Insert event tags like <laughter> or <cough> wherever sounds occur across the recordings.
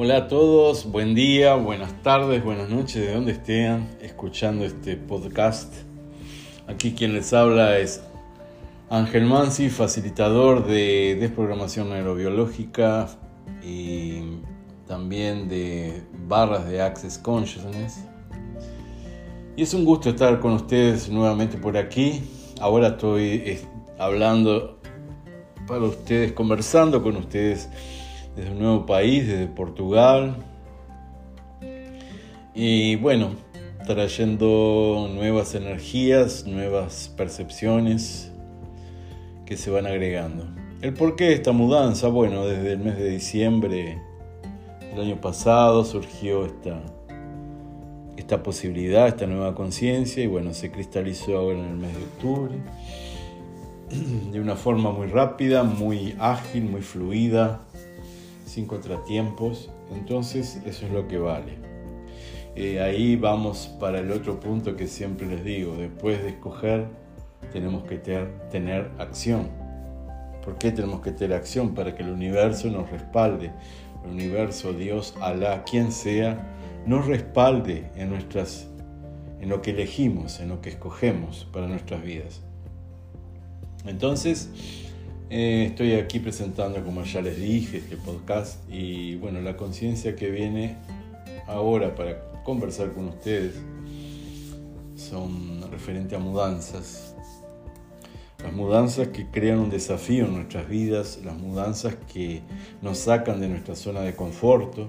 Hola a todos, buen día, buenas tardes, buenas noches, de donde estén escuchando este podcast. Aquí quien les habla es Ángel Mansi, facilitador de desprogramación neurobiológica y también de barras de Access Consciousness. Y es un gusto estar con ustedes nuevamente por aquí. Ahora estoy eh, hablando para ustedes, conversando con ustedes desde un nuevo país, desde Portugal. Y bueno, trayendo nuevas energías, nuevas percepciones que se van agregando. ¿El por qué esta mudanza? Bueno, desde el mes de diciembre del año pasado surgió esta, esta posibilidad, esta nueva conciencia y bueno, se cristalizó ahora en el mes de octubre <clears throat> de una forma muy rápida, muy ágil, muy fluida, sin contratiempos. Entonces eso es lo que vale. Eh, ahí vamos para el otro punto que siempre les digo. Después de escoger tenemos que tener acción. ¿Por qué tenemos que tener acción? Para que el universo nos respalde. El universo, Dios, Alá, quien sea, nos respalde en, nuestras, en lo que elegimos, en lo que escogemos para nuestras vidas. Entonces, eh, estoy aquí presentando, como ya les dije, este podcast y bueno, la conciencia que viene ahora para conversar con ustedes son referente a mudanzas. Las mudanzas que crean un desafío en nuestras vidas, las mudanzas que nos sacan de nuestra zona de conforto,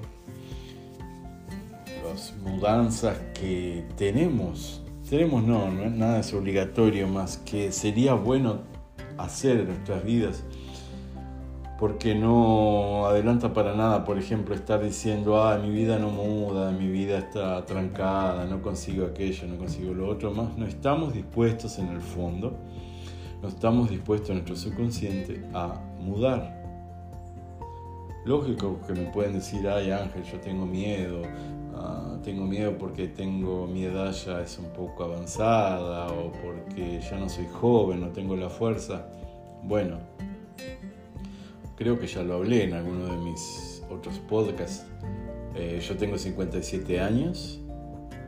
las mudanzas que tenemos, tenemos no, no nada es obligatorio, más que sería bueno hacer en nuestras vidas, porque no adelanta para nada, por ejemplo, estar diciendo, ah, mi vida no muda, mi vida está trancada, no consigo aquello, no consigo lo otro, más no estamos dispuestos en el fondo, no estamos dispuestos en nuestro subconsciente a mudar. Lógico que me pueden decir, ay Ángel, yo tengo miedo, tengo miedo porque tengo mi edad ya es un poco avanzada o porque ya no soy joven, no tengo la fuerza. Bueno, creo que ya lo hablé en alguno de mis otros podcasts. Eh, yo tengo 57 años.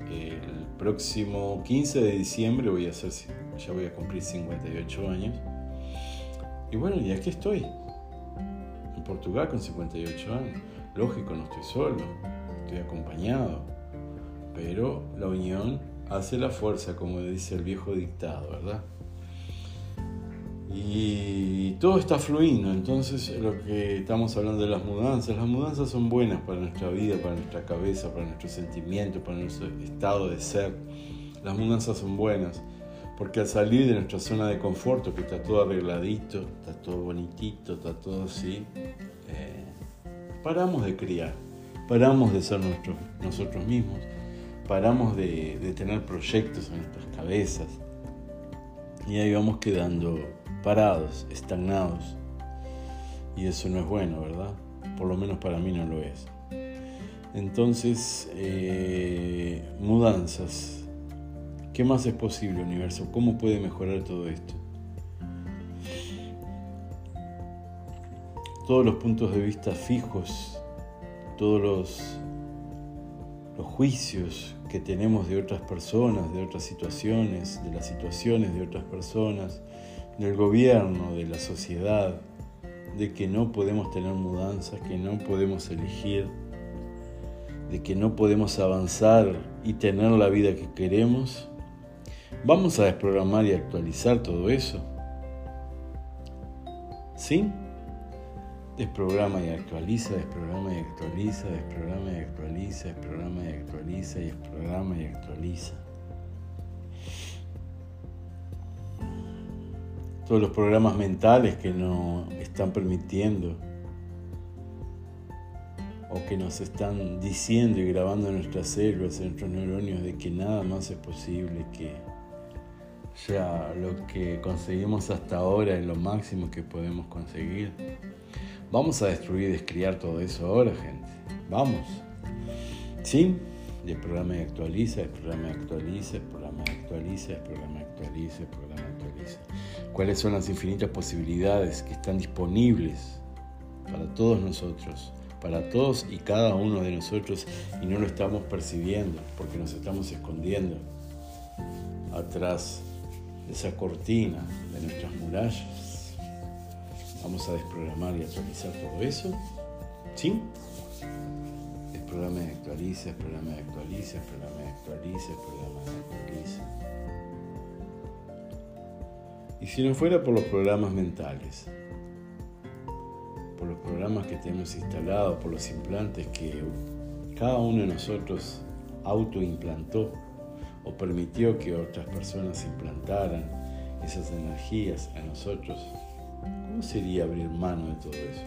El próximo 15 de diciembre voy a hacer, ya voy a cumplir 58 años. Y bueno, y aquí estoy. En Portugal con 58 años. Lógico, no estoy solo. Estoy acompañado. Pero la unión hace la fuerza, como dice el viejo dictado, ¿verdad? Y todo está fluyendo, entonces lo que estamos hablando de las mudanzas, las mudanzas son buenas para nuestra vida, para nuestra cabeza, para nuestro sentimiento, para nuestro estado de ser. Las mudanzas son buenas, porque al salir de nuestra zona de confort, que está todo arregladito, está todo bonitito, está todo así, eh, paramos de criar, paramos de ser nosotros mismos, paramos de, tener proyectos en nuestras cabezas y ahí vamos quedando parados, estagnados. Y eso no es bueno, ¿verdad? Por lo menos para mí no lo es. Entonces, eh, mudanzas. ¿Qué más es posible, universo? ¿Cómo puede mejorar todo esto? Todos los puntos de vista fijos, todos los juicios que tenemos de otras personas, de otras situaciones, de las situaciones de otras personas, del gobierno, de la sociedad, de que no podemos tener mudanzas, que no podemos elegir, de que no podemos avanzar y tener la vida que queremos, vamos a desprogramar y actualizar todo eso. ¿Sí? Desprograma y actualiza, desprograma y actualiza, desprograma y actualiza, desprograma y actualiza y desprograma y actualiza. todos los programas mentales que nos están permitiendo o que nos están diciendo y grabando en nuestras células, en nuestros neurones, de que nada más es posible, que ya lo que conseguimos hasta ahora es lo máximo que podemos conseguir. Vamos a destruir y descriar todo eso ahora, gente. Vamos. ¿Sí? El programa actualiza, el programa actualiza, el programa actualiza, el programa actualiza, el programa actualiza. ¿Cuáles son las infinitas posibilidades que están disponibles para todos nosotros para todos y cada uno de nosotros y no lo estamos percibiendo porque nos estamos escondiendo atrás de esa cortina de nuestras murallas. Vamos a desprogramar y actualizar todo eso. ¿Sí? Desprograma y actualiza, desprograma y actualiza, desprograma y actualiza, desprograma y actualiza. Y si no fuera por los programas mentales, por los programas que tenemos instalados, por los implantes que cada uno de nosotros autoimplantó o permitió que otras personas implantaran esas energías a nosotros, ¿cómo sería abrir mano de todo eso?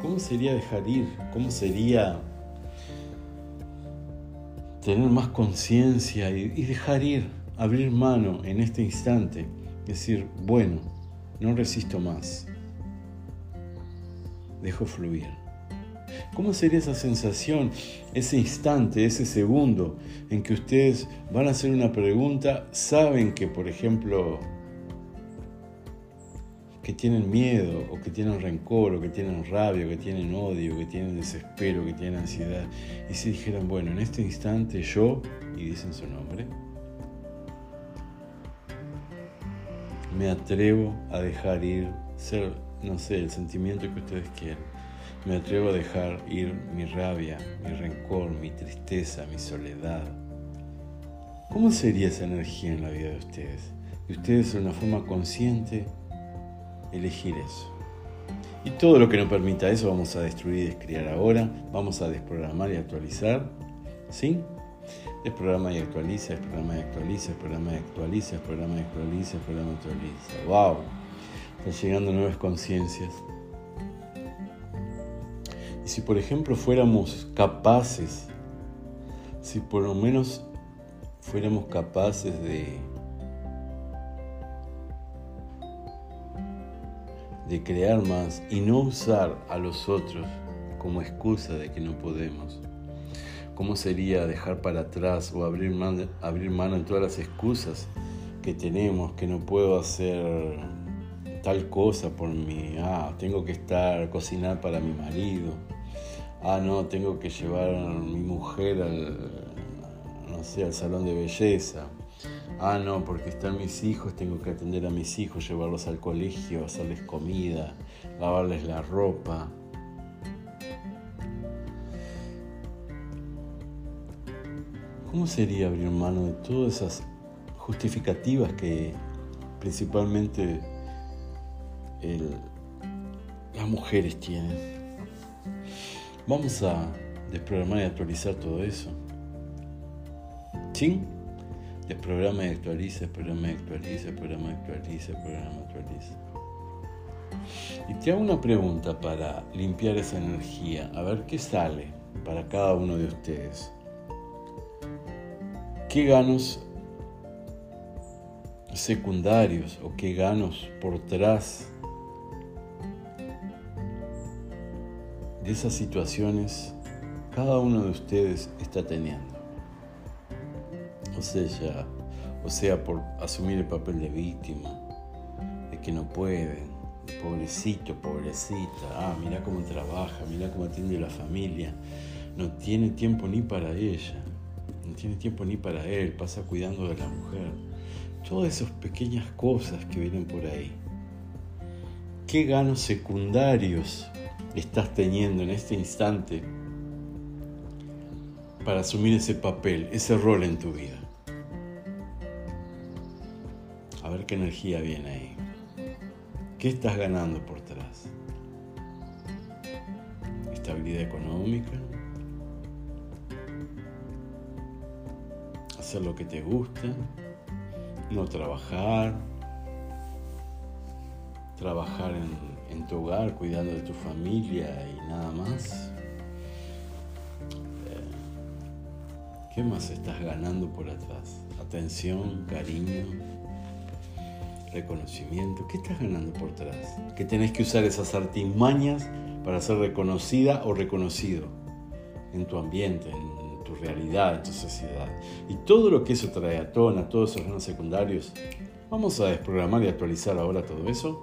¿Cómo sería dejar ir? ¿Cómo sería tener más conciencia y, dejar ir, abrir mano en este instante? Decir, bueno, no resisto más dejo fluir. ¿Cómo sería esa sensación, ese instante, ese segundo en que ustedes van a hacer una pregunta, saben que, por ejemplo, que tienen miedo, o que tienen rencor, o que tienen rabia, o que tienen odio, que tienen desespero, que tienen ansiedad, y si dijeran, bueno, en este instante yo, y dicen su nombre, me atrevo a dejar ir, ser no sé, el sentimiento que ustedes quieran. Me atrevo a dejar ir mi rabia, mi rencor, mi tristeza, mi soledad. ¿Cómo sería esa energía en la vida de ustedes? Y ustedes de una forma consciente elegir eso. Y todo lo que no permita eso vamos a destruir y descriar ahora, vamos a desprogramar y actualizar. ¿Sí? Desprograma y actualiza, desprograma y actualiza, desprograma y actualiza, desprograma y actualiza, desprograma y actualiza. ¡Wow! están llegando nuevas conciencias. Y si por ejemplo fuéramos capaces, si por lo menos fuéramos capaces de, de crear más y no usar a los otros como excusa de que no podemos. ¿Cómo sería dejar para atrás o abrir mano, abrir mano en todas las excusas que tenemos, que no puedo hacer tal cosa por mí, ah, tengo que estar, cocinar para mi marido, ah, no, tengo que llevar a mi mujer al, no sé, al salón de belleza, ah, no, porque están mis hijos, tengo que atender a mis hijos, llevarlos al colegio, hacerles comida, lavarles la ropa. ¿Cómo sería abrir mano de todas esas justificativas que principalmente las mujeres tienen. Vamos a desprogramar y actualizar todo eso. ¿Sí? Desprograma y actualiza, desprograma y actualiza, desprograma y actualiza, desprograma y actualiza. Y te hago una pregunta para limpiar esa energía, a ver qué sale para cada uno de ustedes. ¿Qué ganos secundarios o qué ganos por detrás esas situaciones cada uno de ustedes está teniendo. O sea, por asumir el papel de víctima, de que no pueden, pobrecito, pobrecita, ah, mira cómo trabaja, mira cómo atiende la familia, no tiene tiempo ni para ella, no tiene tiempo ni para él, pasa cuidando de la mujer. Todas esas pequeñas cosas que vienen por ahí. ¿Qué ganos secundarios estás teniendo en este instante para asumir ese papel, ese rol en tu vida. Qué energía viene ahí. ¿Qué estás ganando por atrás? Estabilidad económica. Hacer lo que te gusta. No trabajar. Trabajar en en tu hogar, cuidando de tu familia y nada más. Eh, ¿Qué más estás ganando por atrás? Atención, cariño, reconocimiento. ¿Qué estás ganando por atrás? Que tenés que usar esas artimañas para ser reconocida o reconocido en tu ambiente, en tu realidad, en tu sociedad. Y todo lo que eso trae a tona, todos esos ganos secundarios, vamos a desprogramar y actualizar ahora todo eso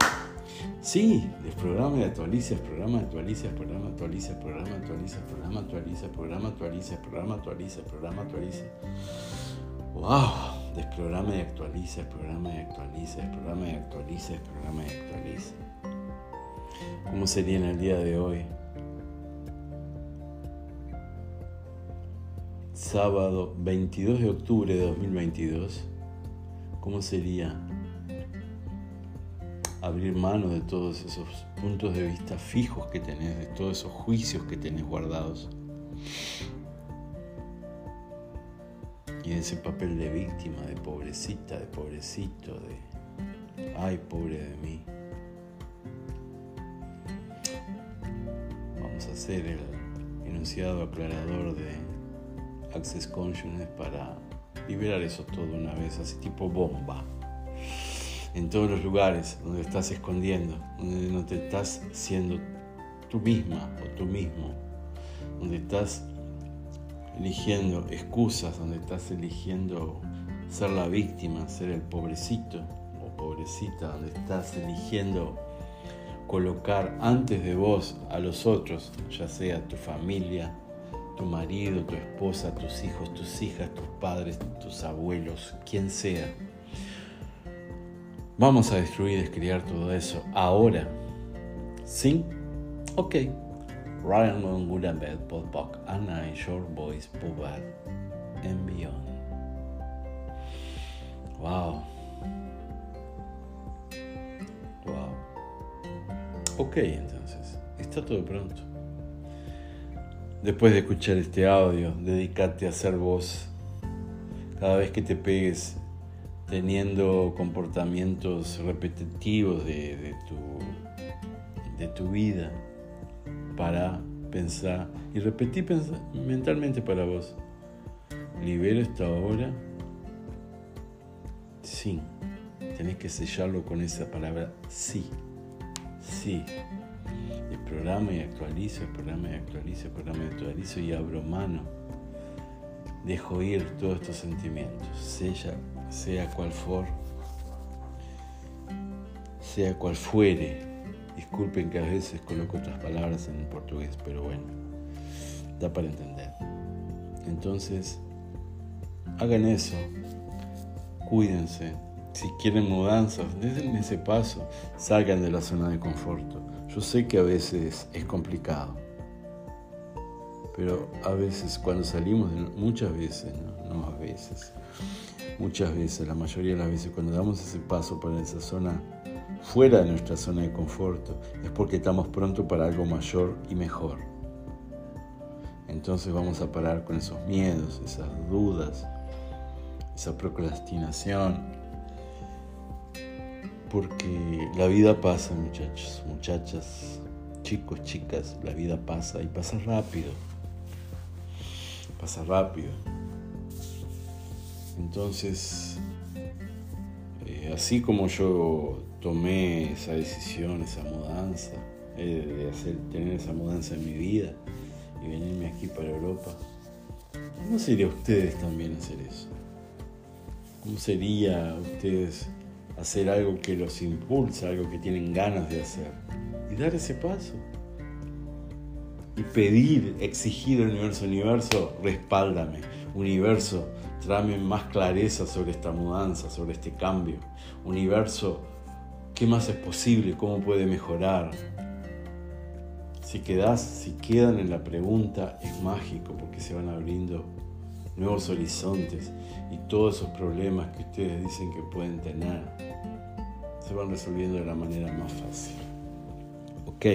Sí, programa de actualiza, programa actualiza, programa actualiza, programa actualiza, programa actualiza, programa actualiza, programa actualiza, programa actualiza. ¡Wow! Desprograma y actualiza, programa y actualiza, programa y actualiza, programa y actualiza. ¿Cómo sería en el día de hoy? Sábado 22 de octubre de 2022. ¿Cómo sería abrir mano de todos esos puntos de vista fijos que tenés, de todos esos juicios que tenés guardados. Y de ese papel de víctima, de pobrecita, de pobrecito, de, ay, pobre de mí. Vamos a hacer el enunciado aclarador de Access Consciousness para liberar eso todo una vez, así tipo bomba en todos los lugares donde estás escondiendo, donde no te estás siendo tú misma o tú mismo, donde estás eligiendo excusas, donde estás eligiendo ser la víctima, ser el pobrecito o pobrecita, donde estás eligiendo colocar antes de vos a los otros, ya sea tu familia, tu marido, tu esposa, tus hijos, tus hijas, tus padres, tus abuelos, quien sea Vamos a destruir y descriar todo eso ahora. ¿Sí? Ok. Ryan and Bad, Paul Buck, Anna Short Boys, Pubad, and Beyond. Wow. Wow. Ok, entonces. Está todo pronto. Después de escuchar este audio, dedícate a ser vos. Cada vez que te pegues teniendo comportamientos repetitivos de, tu, de tu vida para pensar y repetir mentalmente para vos. Libero esta hora. Sí. Tenés que sellarlo con esa palabra sí. Sí. El programa y actualizo, el programa y actualizo, el programa y actualizo y abro mano. Dejo ir todos estos sentimientos. Sella sea cual for, sea cual fuere. Disculpen que a veces coloco otras palabras en portugués, pero bueno, da para entender. Entonces, hagan eso, cuídense. Si quieren mudanzas, den ese paso, salgan de la zona de confort. Yo sé que a veces es complicado, pero a veces cuando salimos, muchas veces, no, no a veces, Muchas veces, la mayoría de las veces, cuando damos ese paso para esa zona, fuera de nuestra zona de confort, es porque estamos pronto para algo mayor y mejor. Entonces vamos a parar con esos miedos, esas dudas, esa procrastinación. Porque la vida pasa, muchachos, muchachas, chicos, chicas, la vida pasa y pasa rápido. Pasa rápido. Entonces, eh, así como yo tomé esa decisión, esa mudanza, eh, de hacer, tener esa mudanza en mi vida y venirme aquí para Europa, ¿cómo sería ustedes también hacer eso? ¿Cómo sería ustedes hacer algo que los impulsa, algo que tienen ganas de hacer? Y dar ese paso. Y pedir, exigir al universo, universo, respáldame. Universo, tráeme más clareza sobre esta mudanza, sobre este cambio. Universo, ¿qué más es posible? ¿Cómo puede mejorar? Si quedas, si quedan en la pregunta, es mágico porque se van abriendo nuevos horizontes y todos esos problemas que ustedes dicen que pueden tener se van resolviendo de la manera más fácil. Ok.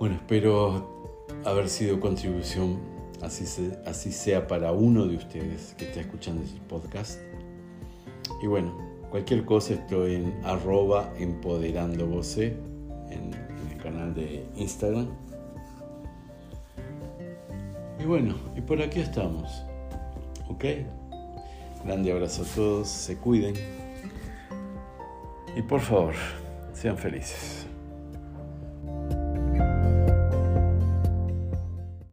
Bueno, espero haber sido contribución así, sea para uno de ustedes que está escuchando este podcast. Y bueno, cualquier cosa estoy en arroba empoderando en, en el canal de Instagram. Y bueno, y por aquí estamos. ¿Ok? Grande abrazo a todos, se cuiden. Y por favor, sean felices.